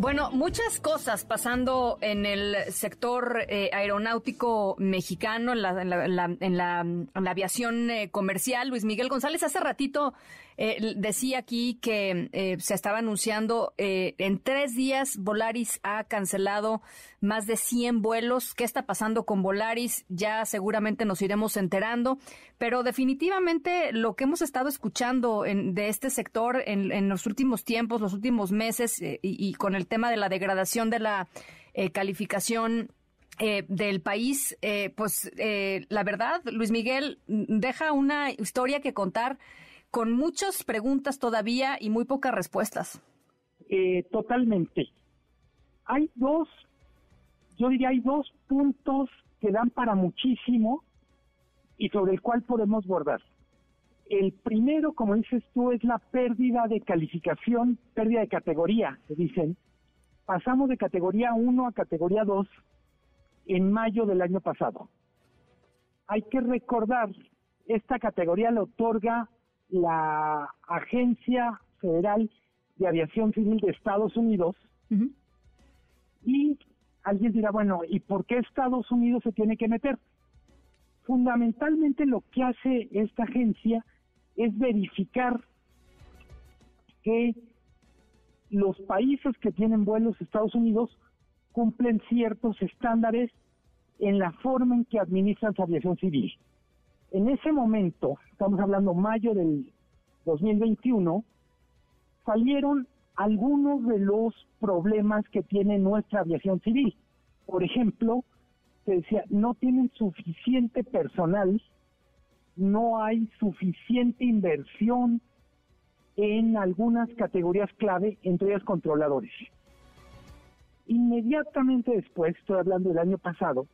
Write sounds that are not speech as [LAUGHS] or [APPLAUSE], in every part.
Bueno, muchas cosas pasando en el sector eh, aeronáutico mexicano, en la, en la, aviación eh, comercial. Luis Miguel González, hace ratito eh, decía aquí que eh, se estaba anunciando eh, en tres días Volaris ha cancelado más de 100 vuelos. ¿Qué está pasando con Volaris? Ya seguramente nos iremos enterando, pero definitivamente lo que hemos estado escuchando de este sector en, los últimos tiempos, los últimos meses y, con el tema de la degradación de la calificación del país, pues la verdad, Luis Miguel, deja una historia que contar con muchas preguntas todavía y muy pocas respuestas. Eh, totalmente. Hay dos, yo diría, hay dos puntos que dan para muchísimo y sobre el cual podemos bordar. El primero, como dices tú, es la pérdida de calificación, pérdida de categoría, se dicen. Pasamos de categoría 1 a categoría 2 en mayo del año pasado. Hay que recordar, esta categoría le otorga la Agencia Federal de Aviación Civil de Estados Unidos. Y alguien dirá, bueno, ¿y por qué Estados Unidos se tiene que meter? Fundamentalmente lo que hace esta agencia es verificar que los países que tienen vuelos a Estados Unidos cumplen ciertos estándares en la forma en que administran su aviación civil. En ese momento, estamos hablando mayo del 2021, salieron algunos de los problemas que tiene nuestra aviación civil. Por ejemplo, se decía, no tienen suficiente personal, no hay suficiente inversión en algunas categorías clave, entre ellas controladores. Inmediatamente después, estoy hablando del año pasado,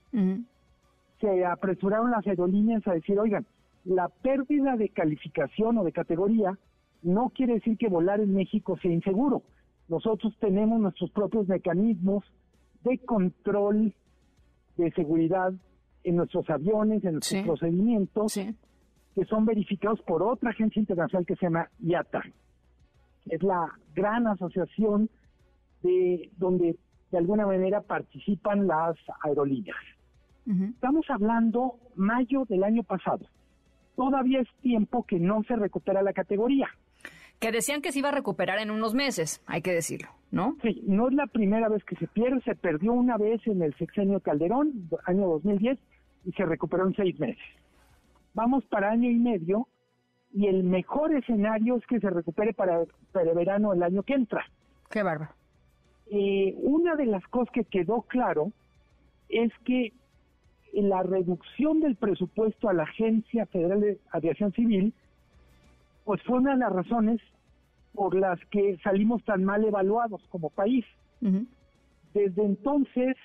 se apresuraron las aerolíneas a decir, oigan, la pérdida de calificación o de categoría no quiere decir que volar en México sea inseguro. Nosotros tenemos nuestros propios mecanismos de control de seguridad en nuestros aviones, en nuestros procedimientos, que son verificados por otra agencia internacional que se llama IATA. Es la gran asociación de donde de alguna manera participan las aerolíneas. Estamos hablando mayo del año pasado. Todavía es tiempo que no se recupera la categoría. Que decían que se iba a recuperar en unos meses, hay que decirlo, ¿no? Sí, no es la primera vez que se pierde, se perdió una vez en el sexenio Calderón, año 2010, y se recuperó en seis meses. Vamos para año y medio, y el mejor escenario es que se recupere para, para verano el año que entra. Qué bárbaro. Eh, una de las cosas que quedó claro es que la reducción del presupuesto a la Agencia Federal de Aviación Civil, pues fue una de las razones por las que salimos tan mal evaluados como país. Desde entonces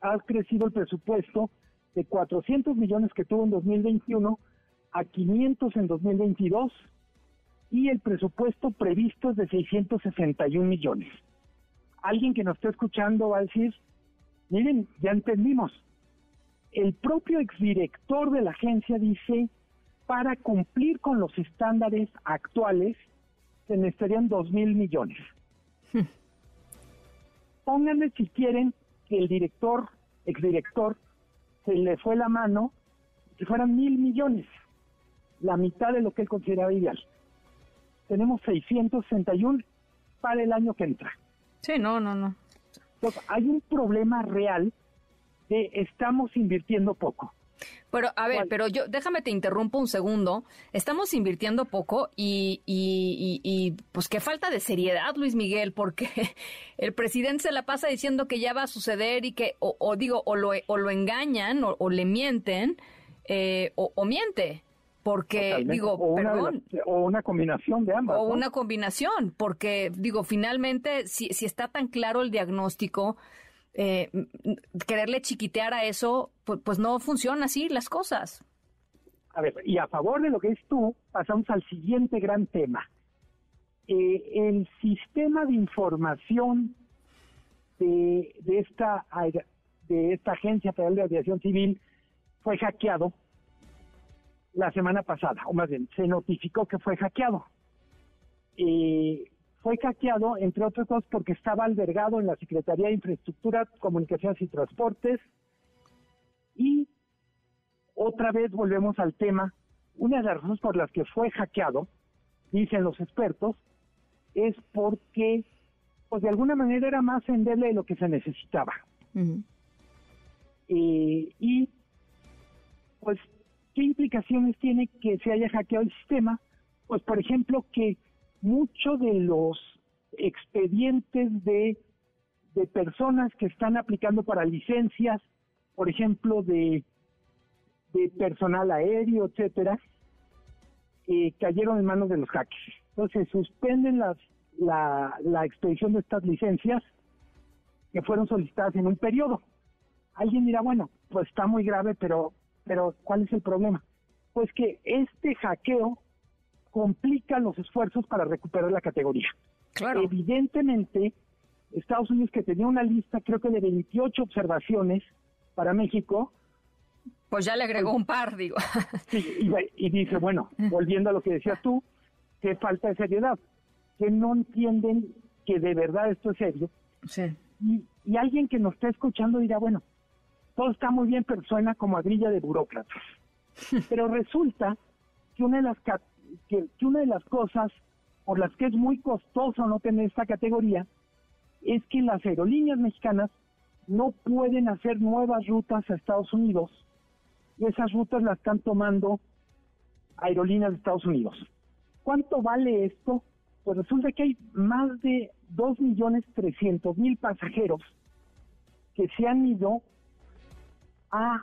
ha crecido el presupuesto de 400 millones que tuvo en 2021 a 500 en 2022 y el presupuesto previsto es de 661 millones. Alguien que nos está escuchando va a decir, Miren, ya entendimos. El propio exdirector de la agencia dice, para cumplir con los estándares actuales, se necesitarían dos mil millones. Hmm. Pónganle si quieren que el director, exdirector, se le fue la mano, que fueran mil millones, la mitad de lo que él consideraba ideal. Tenemos 661 para el año que entra. Sí, no, no, no. Entonces, hay un problema real de estamos invirtiendo poco. Pero, a ver, pero yo, déjame te interrumpo un segundo. Estamos invirtiendo poco y, y, y, pues qué falta de seriedad, Luis Miguel, porque [LAUGHS] el presidente se la pasa diciendo que ya va a suceder y que, o, digo, o lo, o lo engañan o, le mienten, eh, o, o miente. Porque, digo, o perdón. o una combinación de ambas. O una combinación, porque, digo, finalmente, si, si está tan claro el diagnóstico, eh, quererle chiquitear a eso, pues, no funciona así las cosas. A ver, y a favor de lo que es tú, pasamos al siguiente gran tema. eh, el sistema de información de, de, esta, de esta Agencia Federal de Aviación Civil fue hackeado la semana pasada, o más bien, se notificó que fue hackeado. Eh, fue hackeado, entre otras cosas, porque estaba albergado en la Secretaría de Infraestructura, Comunicaciones y Transportes. Y otra vez volvemos al tema. Una de las razones por las que fue hackeado, dicen los expertos, es porque, pues de alguna manera era más endeble de lo que se necesitaba. Eh, y, pues, ¿qué implicaciones tiene que se haya hackeado el sistema? Pues, por ejemplo, que muchos de los expedientes de, personas que están aplicando para licencias, por ejemplo, de, personal aéreo, etcétera, cayeron en manos de los hackers. Entonces, suspenden las, la, la expedición de estas licencias que fueron solicitadas en un periodo. Alguien dirá, bueno, pues está muy grave, pero, pero ¿cuál es el problema? Pues que este hackeo complica los esfuerzos para recuperar la categoría. Claro. Evidentemente, Estados Unidos que tenía una lista, creo que de 28 observaciones para México. Pues ya le agregó un par, digo. [LAUGHS] y, [LAUGHS] y, dice, bueno, volviendo a lo que decías tú, qué falta de seriedad, que no entienden que de verdad esto es serio. Sí. Y, y alguien que nos está escuchando dirá, bueno, todo está muy bien, pero suena como a grilla de burócratas. [LAUGHS] pero resulta que una de las que, una de las cosas por las que es muy costoso no tener esta categoría es que las aerolíneas mexicanas no pueden hacer nuevas rutas a Estados Unidos y esas rutas las están tomando aerolíneas de Estados Unidos. ¿Cuánto vale esto? Pues resulta que hay más de 2.300.000 pasajeros que se han ido a,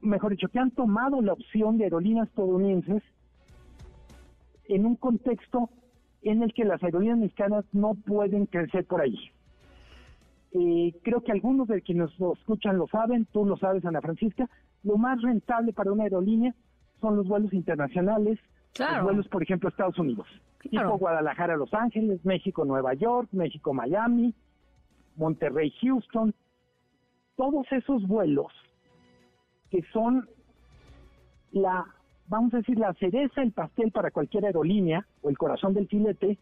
mejor dicho, que han tomado la opción de aerolíneas estadounidenses en un contexto en el que las aerolíneas mexicanas no pueden crecer por ahí. Eh, creo que algunos de quienes nos escuchan lo saben, tú lo sabes, Ana Francisca, lo más rentable para una aerolínea son los vuelos internacionales, los vuelos, por ejemplo, a Estados Unidos, tipo Guadalajara, Los Ángeles, México, Nueva York, México, Miami, Monterrey, Houston, todos esos vuelos que son la vamos a decir, la cereza, el pastel para cualquier aerolínea o el corazón del filete,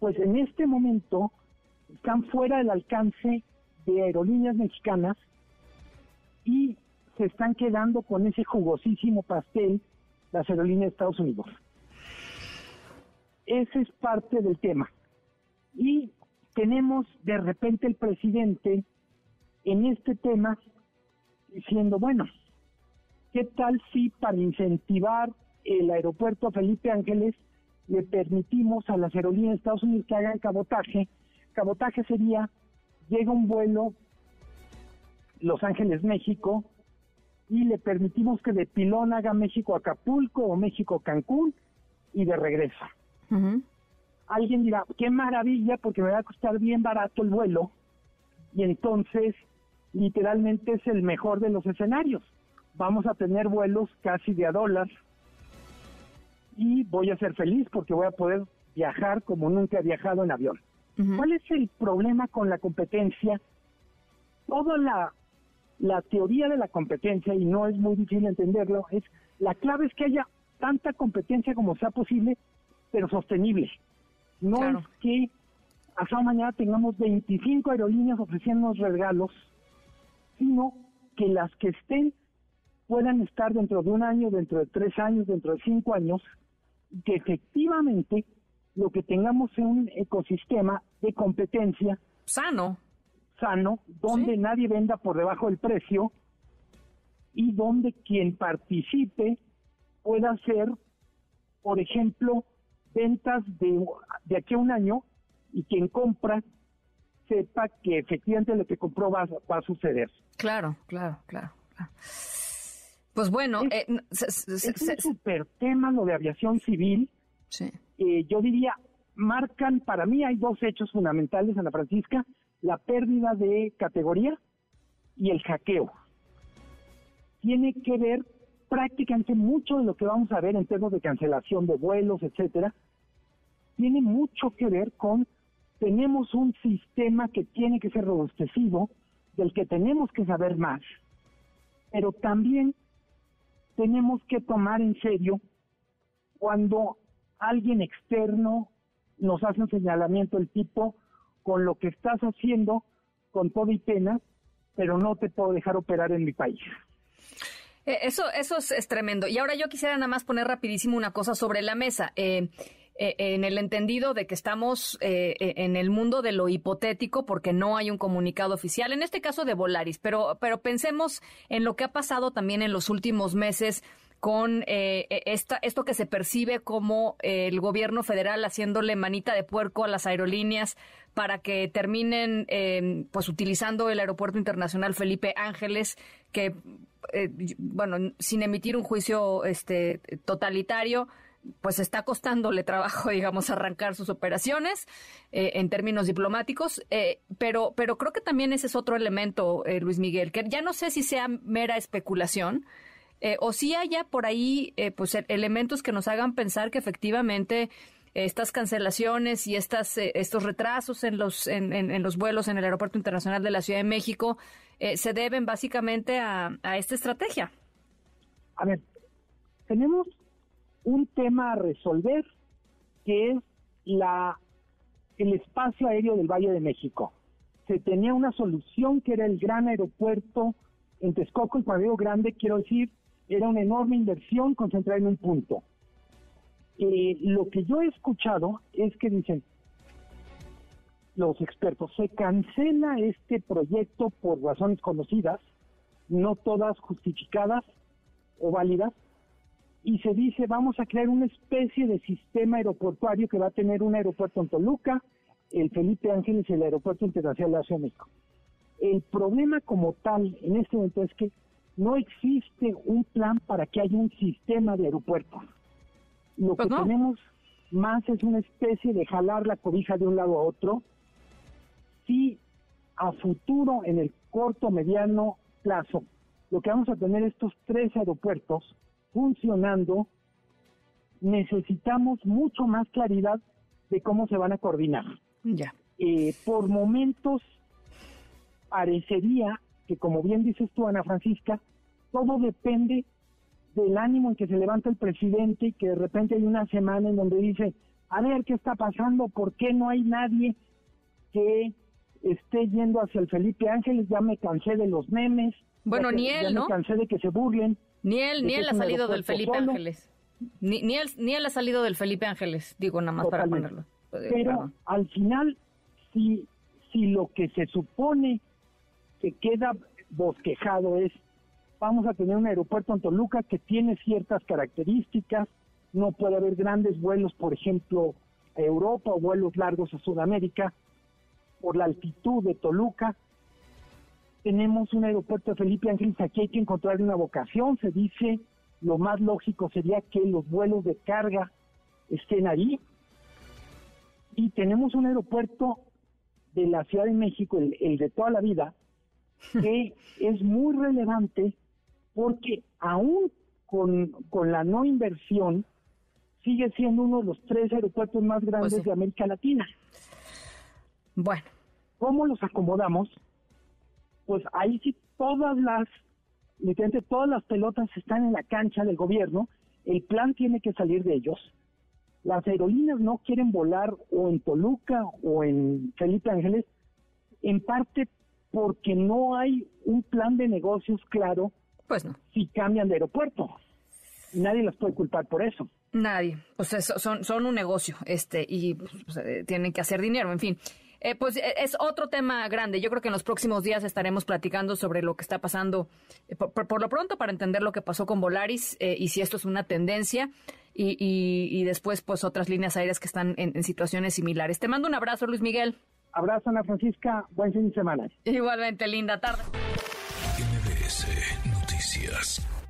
pues en este momento están fuera del alcance de aerolíneas mexicanas y se están quedando con ese jugosísimo pastel las aerolíneas de Estados Unidos. Ese es parte del tema. Y tenemos de repente el presidente en este tema diciendo, bueno, ¿Qué tal si para incentivar el aeropuerto Felipe Ángeles le permitimos a las aerolíneas de Estados Unidos que hagan cabotaje? Cabotaje sería, llega un vuelo Los Ángeles, México, y le permitimos que de Pilón haga México Acapulco o México Cancún y de regreso. Alguien dirá, qué maravilla, porque me va a costar bien barato el vuelo, y entonces literalmente es el mejor de los escenarios vamos a tener vuelos casi de a dólar y voy a ser feliz porque voy a poder viajar como nunca he viajado en avión. ¿Cuál es el problema con la competencia? Toda la, la teoría de la competencia, y no es muy difícil entenderlo, es la clave es que haya tanta competencia como sea posible, pero sostenible. No es que hasta mañana tengamos 25 aerolíneas ofreciendo regalos, sino que las que estén puedan estar dentro de un año, dentro de tres años, dentro de cinco años, que efectivamente lo que tengamos es un ecosistema de competencia sano, sano, donde nadie venda por debajo del precio y donde quien participe pueda hacer, por ejemplo, ventas de, de aquí a un año y quien compra sepa que efectivamente lo que compró va, va a suceder. Claro, claro, claro. claro. Pues bueno, es, eh, un super tema lo de aviación civil. Sí. Eh, yo diría, marcan, para mí hay dos hechos fundamentales, Ana Francisca, la pérdida de categoría y el hackeo. Tiene que ver prácticamente mucho de lo que vamos a ver en términos de cancelación de vuelos, etcétera, tiene mucho que ver con tenemos un sistema que tiene que ser robustecido, del que tenemos que saber más, pero también tenemos que tomar en serio cuando alguien externo nos hace un señalamiento del tipo con lo que estás haciendo, con todo y pena, pero no te puedo dejar operar en mi país. Eh, eso, eso es, tremendo. Y ahora yo quisiera nada más poner rapidísimo una cosa sobre la mesa. Eh, eh, en el entendido de que estamos en el mundo de lo hipotético porque no hay un comunicado oficial, en este caso de Volaris, pero, pero pensemos en lo que ha pasado también en los últimos meses con eh, e, esta, esto que se percibe como el gobierno federal haciéndole manita de puerco a las aerolíneas para que terminen em, pues utilizando el aeropuerto internacional Felipe Ángeles que eh, bueno sin emitir un juicio este totalitario pues está costándole trabajo, [LAUGHS] digamos, arrancar sus operaciones eh, en términos diplomáticos, pero, pero creo que también ese es otro elemento, Luis Miguel, que ya no sé si sea mera especulación, eh, o si haya por ahí eh, pues e-, elementos que nos hagan pensar que efectivamente estas cancelaciones y estas eh, estos retrasos en los en, los vuelos en el aeropuerto internacional de la Ciudad de México se deben básicamente a, a esta estrategia. A ver, tenemos un tema a resolver que es la el espacio aéreo del Valle de México. Se tenía una solución que era el gran aeropuerto en Texcoco, el Cuadrillo Grande, quiero decir, era una enorme inversión concentrada en un punto. Eh, lo que yo he escuchado es que dicen los expertos, se cancela este proyecto por razones conocidas, no todas justificadas o válidas, y se dice vamos a crear una especie de sistema aeroportuario que va a tener un aeropuerto en Toluca, el Felipe Ángeles y el Aeropuerto Internacional de la Ciudad de México. El problema como tal en este momento es que no existe un plan para que haya un sistema de aeropuertos. Lo pues que tenemos más es una especie de jalar la cobija de un lado a otro. Si a futuro, en el corto, mediano plazo, lo que vamos a tener estos tres aeropuertos funcionando, necesitamos mucho más claridad de cómo se van a coordinar. Ya. Eh, por momentos parecería que como bien dices tú, Ana Francisca, todo depende del ánimo en que se levanta el presidente y que de repente hay una semana en donde dice, a ver qué está pasando, por qué no hay nadie que esté yendo hacia el Felipe Ángeles, ya me cansé de los memes. Bueno, ni él, ¿no? Me cansé de que se burlen. Ni él, ni él ha salido del Felipe Ángeles. Ni, ni, él, ni él ha salido del Felipe Ángeles, digo nada más para ponerlo. Pero al final, si, si lo que se supone que queda bosquejado es, vamos a tener un aeropuerto en Toluca que tiene ciertas características, no puede haber grandes vuelos, por ejemplo, a Europa o vuelos largos a Sudamérica, por la altitud de Toluca. Tenemos un aeropuerto de Felipe Ángeles, aquí hay que encontrar una vocación, se dice, lo más lógico sería que los vuelos de carga estén ahí. Y tenemos un aeropuerto de la Ciudad de México, el de toda la vida, [LAUGHS] que es muy relevante porque aún con, la no inversión, sigue siendo uno de los tres aeropuertos más grandes pues de América Latina. Bueno. ¿Cómo los acomodamos? Pues ahí sí todas las, literalmente todas las pelotas están en la cancha del gobierno, el plan tiene que salir de ellos. Las aerolíneas no quieren volar o en Toluca o en Felipe Ángeles, en parte porque no hay un plan de negocios claro pues no. si cambian de aeropuerto. Nadie los puede culpar por eso. Nadie. Pues son, son un negocio este y pues, eh, tienen que hacer dinero, en fin. Eh, pues eh, es otro tema grande. Yo creo que en los próximos días estaremos platicando sobre lo que está pasando, por, lo pronto, para entender lo que pasó con Volaris y si esto es una tendencia. Y, después, pues, otras líneas aéreas que están en situaciones similares. Te mando un abrazo, Luis Miguel. Abrazo, Ana Francisca. Buen fin de semana. Igualmente, linda tarde. MBS Noticias.